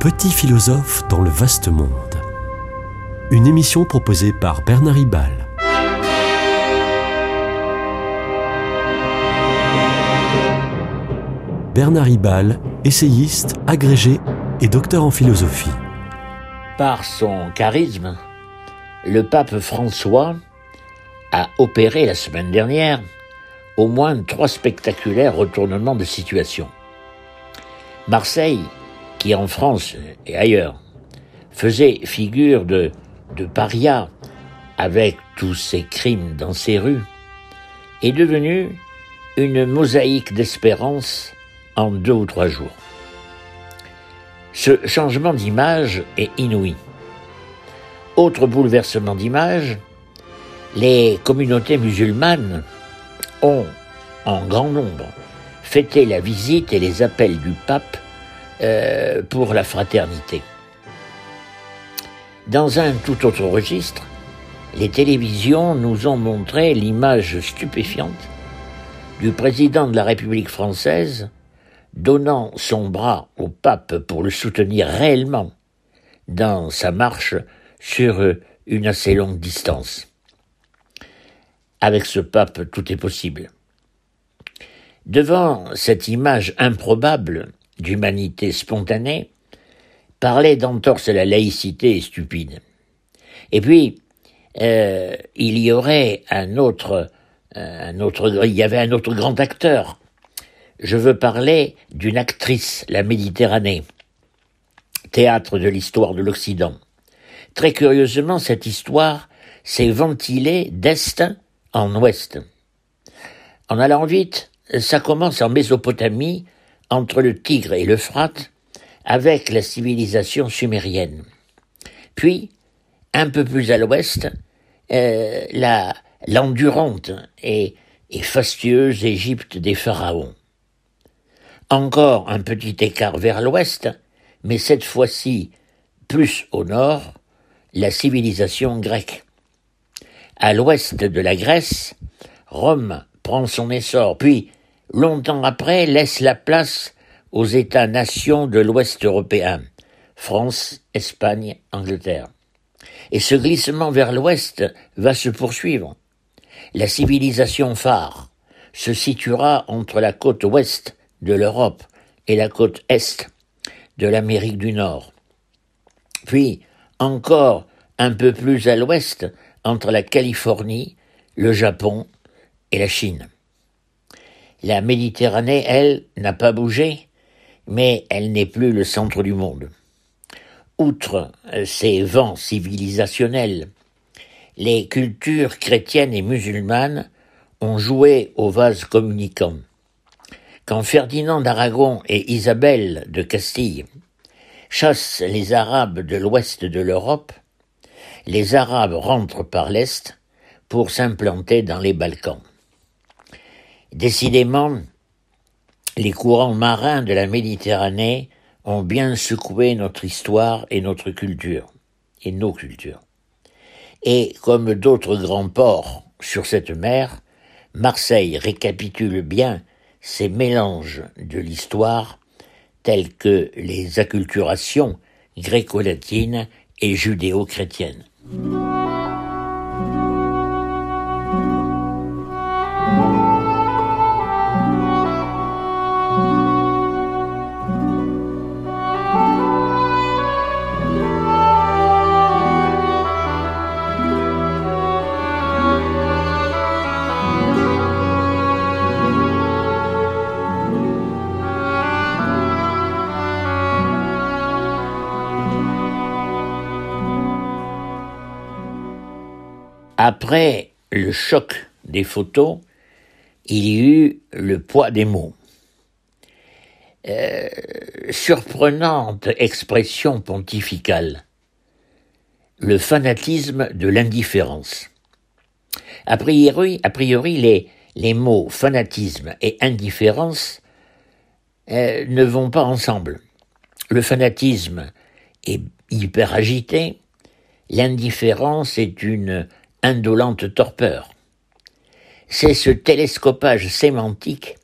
Petit philosophe dans le vaste monde. Une émission proposée par Bernard Ribal. Bernard Ribal, essayiste, agrégé et docteur en philosophie. Par son charisme, le pape François a opéré la semaine dernière au moins trois spectaculaires retournements de situation. Marseille, qui en France et ailleurs faisait figure de, paria avec tous ses crimes dans ses rues, est devenue une mosaïque d'espérance en deux ou trois jours. Ce changement d'image est inouï. Autre bouleversement d'image, les communautés musulmanes ont, en grand nombre, fêté la visite et les appels du pape euh, pour la fraternité. Dans un tout autre registre, les télévisions nous ont montré l'image stupéfiante du président de la République française donnant son bras au pape pour le soutenir réellement dans sa marche sur une assez longue distance. Avec ce pape, tout est possible. Devant cette image improbable d'humanité spontanée, parler d'entorse à la laïcité est stupide. Et puis, euh, il y aurait un autre, un autre, il y avait un autre grand acteur. Je veux parler d'une actrice, la Méditerranée, théâtre de l'histoire de l'Occident. Très curieusement, cette histoire s'est ventilée d'est en ouest. En allant vite, ça commence en Mésopotamie, entre le Tigre et l'Euphrate, avec la civilisation sumérienne. Puis, un peu plus à l'ouest, euh, l'endurante et fastueuse Égypte des pharaons. Encore un petit écart vers l'ouest, mais cette fois-ci plus au nord, la civilisation grecque. À l'ouest de la Grèce, Rome prend son essor, puis, longtemps après, laisse la place aux États-nations de l'Ouest européen, France, Espagne, Angleterre. Et ce glissement vers l'Ouest va se poursuivre. La civilisation phare se situera entre la côte ouest de l'Europe et la côte est de l'Amérique du Nord. Puis, encore un peu plus à l'ouest, entre la Californie, le Japon et la Chine. La Méditerranée, elle, n'a pas bougé, mais elle n'est plus le centre du monde. Outre ces vents civilisationnels, les cultures chrétiennes et musulmanes ont joué au vase communicant. Quand Ferdinand d'Aragon et Isabelle de Castille chassent les Arabes de l'ouest de l'Europe, les Arabes rentrent par l'est pour s'implanter dans les Balkans. Décidément, les courants marins de la Méditerranée ont bien secoué notre histoire et notre culture, et nos cultures. Et comme d'autres grands ports sur cette mer, Marseille récapitule bien ces mélanges de l'histoire tels que les acculturations gréco-latines et judéo-chrétiennes. Après le choc des photos, il y eut le poids des mots. Euh, surprenante expression pontificale. Le fanatisme de l'indifférence. A priori, a priori les, les mots fanatisme et indifférence euh, ne vont pas ensemble. Le fanatisme est hyper agité, l'indifférence est une indolente torpeur. C'est ce télescopage sémantique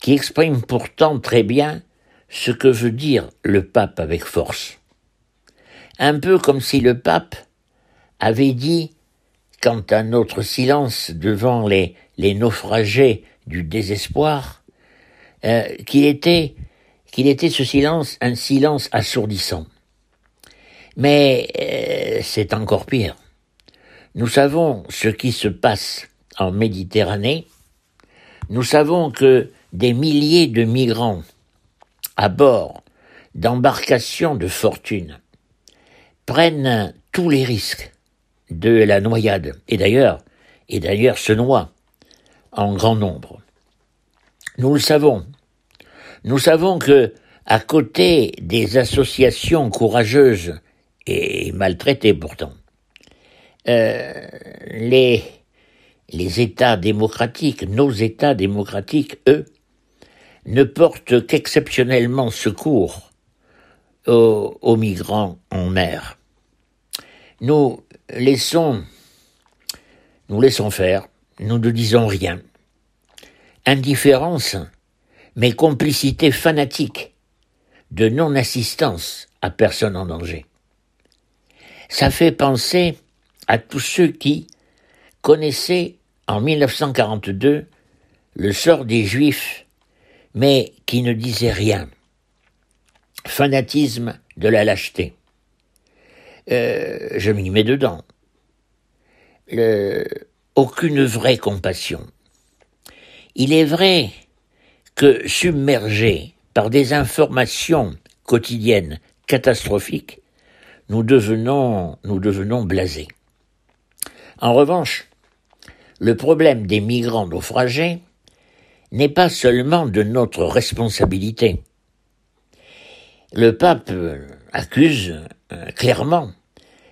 qui exprime pourtant très bien ce que veut dire le pape avec force. Un peu comme si le pape avait dit, quant à notre silence devant les, naufragés du désespoir, euh, qu'il était, qu'il était ce silence un silence assourdissant. Mais euh, c'est encore pire. Nous savons ce qui se passe en Méditerranée. Nous savons que des milliers de migrants à bord d'embarcations de fortune prennent tous les risques de la noyade et d'ailleurs et d'ailleurs se noient en grand nombre. Nous le savons. Nous savons que à côté des associations courageuses et maltraitées pourtant, euh, les États démocratiques, nos États démocratiques, eux, ne portent qu'exceptionnellement secours aux, migrants en mer. Nous laissons, nous laissons faire, nous ne disons rien. Indifférence, mais complicité fanatique de non-assistance à personne en danger. Ça fait penser à tous ceux qui connaissaient en 1942 le sort des Juifs mais qui ne disait rien. Fanatisme de la lâcheté. Euh, je m'y mets dedans. Aucune vraie compassion. Il est vrai que submergés par des informations quotidiennes catastrophiques, nous devenons, nous devenons blasés. En revanche, le problème des migrants naufragés n'est pas seulement de notre responsabilité. Le pape accuse euh, clairement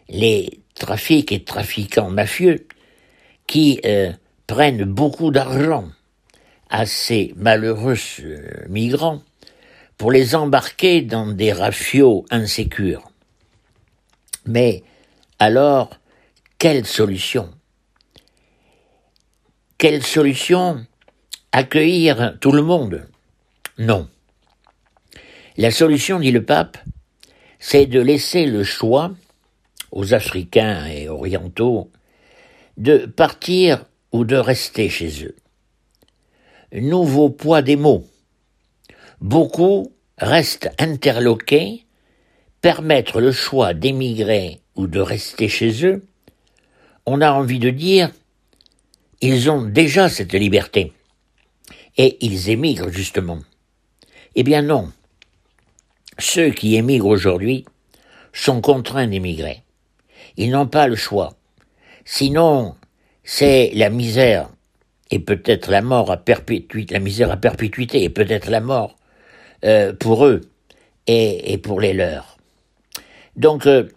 les trafics et trafiquants mafieux qui euh, prennent beaucoup d'argent à ces malheureux euh, migrants pour les embarquer dans des rafios insécures. Mais alors, quelle solution? Quelle solution accueillir tout le monde? Non. La solution, dit le pape, c'est de laisser le choix aux Africains et orientaux de partir ou de rester chez eux. Nouveau poids des mots. Beaucoup restent interloqués, permettre le choix d'émigrer ou de rester chez eux. On a envie de dire, ils ont déjà cette liberté et ils émigrent justement. Eh bien non. Ceux qui émigrent aujourd'hui sont contraints d'émigrer. Ils n'ont pas le choix. Sinon, c'est la misère et peut-être la mort à perpétuité, la misère à perpétuité et peut-être la mort euh, pour eux et, pour les leurs. Donc, euh,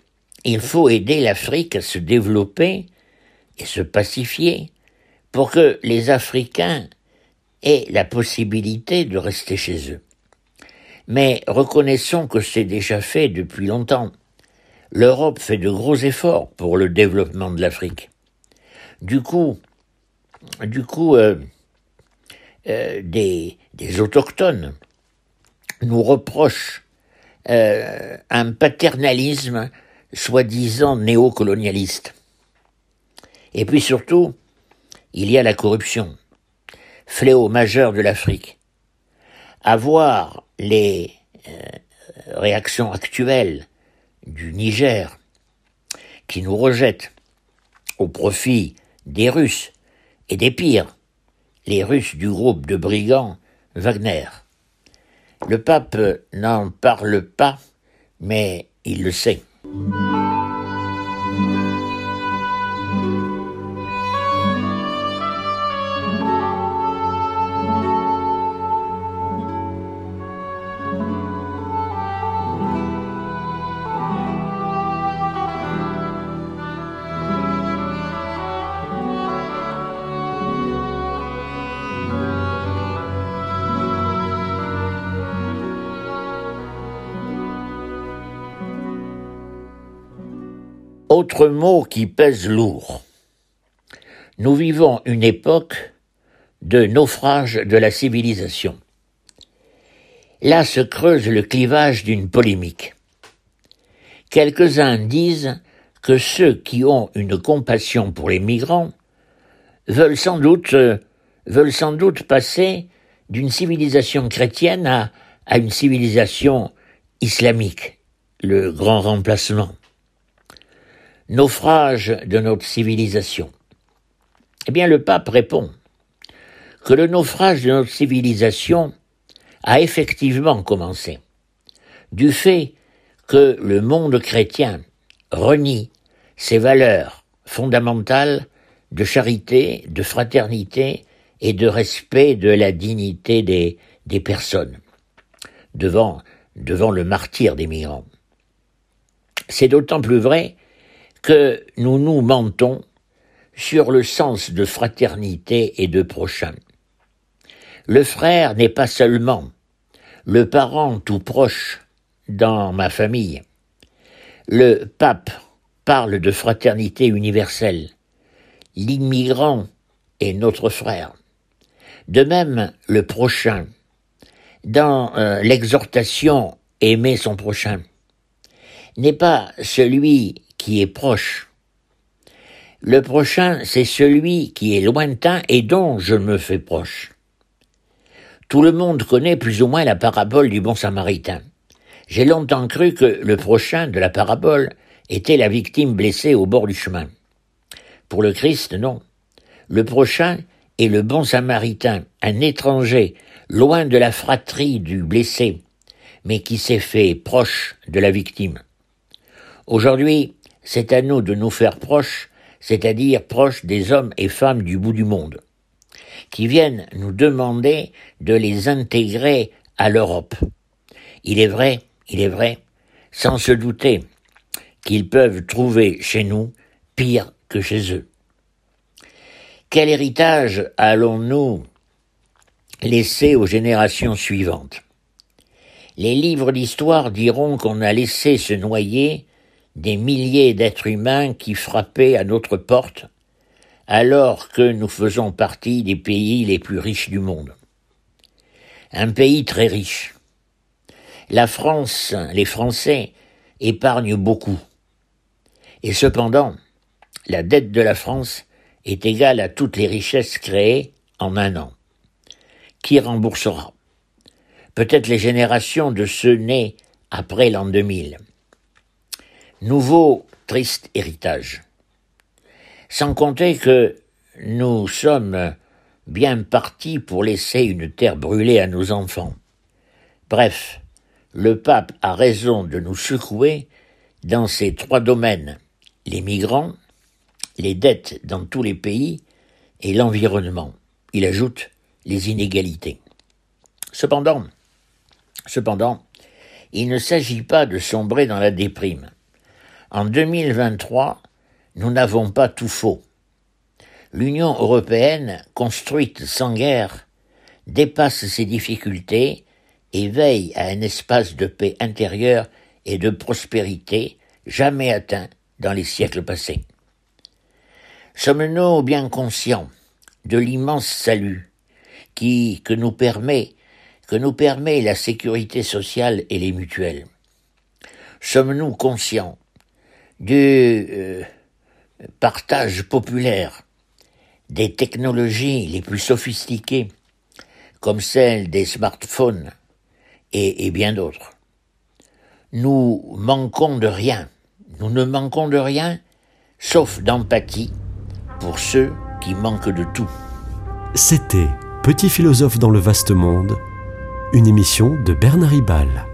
il faut aider l'Afrique à se développer et se pacifier pour que les Africains et la possibilité de rester chez eux. Mais reconnaissons que c'est déjà fait depuis longtemps. L'Europe fait de gros efforts pour le développement de l'Afrique. Du coup, du coup, euh, euh, des, des, autochtones nous reprochent euh, un paternalisme soi-disant néocolonialiste. Et puis surtout, il y a la corruption fléau majeur de l'Afrique. À voir les euh, réactions actuelles du Niger, qui nous rejette au profit des Russes et des pires, les Russes du groupe de brigands Wagner. Le pape n'en parle pas, mais il le sait. Autre mot qui pèse lourd. Nous vivons une époque de naufrage de la civilisation. là se creuse le clivage d'une polémique. Quelques-uns disent que ceux qui ont une compassion pour les migrants veulent sans doute, veulent sans doute passer d'une civilisation chrétienne à une civilisation islamique, le grand remplacement. Naufrage de notre civilisation. Eh bien, le pape répond que le naufrage de notre civilisation a effectivement commencé, du fait que le monde chrétien renie ses valeurs fondamentales de charité, de fraternité et de respect de la dignité des, personnes devant, devant le martyr des migrants. C'est d'autant plus vrai que nous nous mentons sur le sens de fraternité et de prochain. Le frère n'est pas seulement le parent tout proche dans ma famille. Le pape parle de fraternité universelle. L'immigrant est notre frère. De même, le prochain. Dans euh, l'exhortation aimer son prochain, n'est pas celui qui est proche. Le prochain, c'est celui qui est lointain et dont je me fais proche. Tout le monde connaît plus ou moins la parabole du bon samaritain. J'ai longtemps cru que le prochain de la parabole était la victime blessée au bord du chemin. Pour le Christ, non. Le prochain est le bon samaritain, un étranger, loin de la fratrie du blessé, mais qui s'est fait proche de la victime. Aujourd'hui, c'est à nous de nous faire proches, c'est-à-dire proches des hommes et femmes du bout du monde, qui viennent nous demander de les intégrer à l'Europe. Il est vrai il est vrai, sans se douter qu'ils peuvent trouver chez nous pire que chez eux. Quel héritage allons-nous laisser aux générations suivantes? Les livres d'histoire diront qu'on a laissé se noyer des milliers d'êtres humains qui frappaient à notre porte alors que nous faisons partie des pays les plus riches du monde. Un pays très riche, la France, les Français, épargnent beaucoup. Et cependant, la dette de la France est égale à toutes les richesses créées en un an. Qui remboursera? Peut-être les générations de ceux nés après l'an 2000. Nouveau triste héritage. Sans compter que nous sommes bien partis pour laisser une terre brûlée à nos enfants. Bref, le pape a raison de nous secouer dans ces trois domaines les migrants, les dettes dans tous les pays et l'environnement. Il ajoute les inégalités. Cependant, cependant, il ne s'agit pas de sombrer dans la déprime. En 2023, nous n'avons pas tout faux. L'Union européenne, construite sans guerre, dépasse ses difficultés et veille à un espace de paix intérieure et de prospérité jamais atteint dans les siècles passés. Sommes-nous bien conscients de l'immense salut qui, que nous permet, que nous permet la sécurité sociale et les mutuelles? Sommes-nous conscients du euh, partage populaire des technologies les plus sophistiquées, comme celle des smartphones, et, bien d'autres. Nous manquons de rien, nous ne manquons de rien, sauf d'empathie pour ceux qui manquent de tout. C'était Petit philosophe dans le vaste monde, une émission de Bernard Ribal.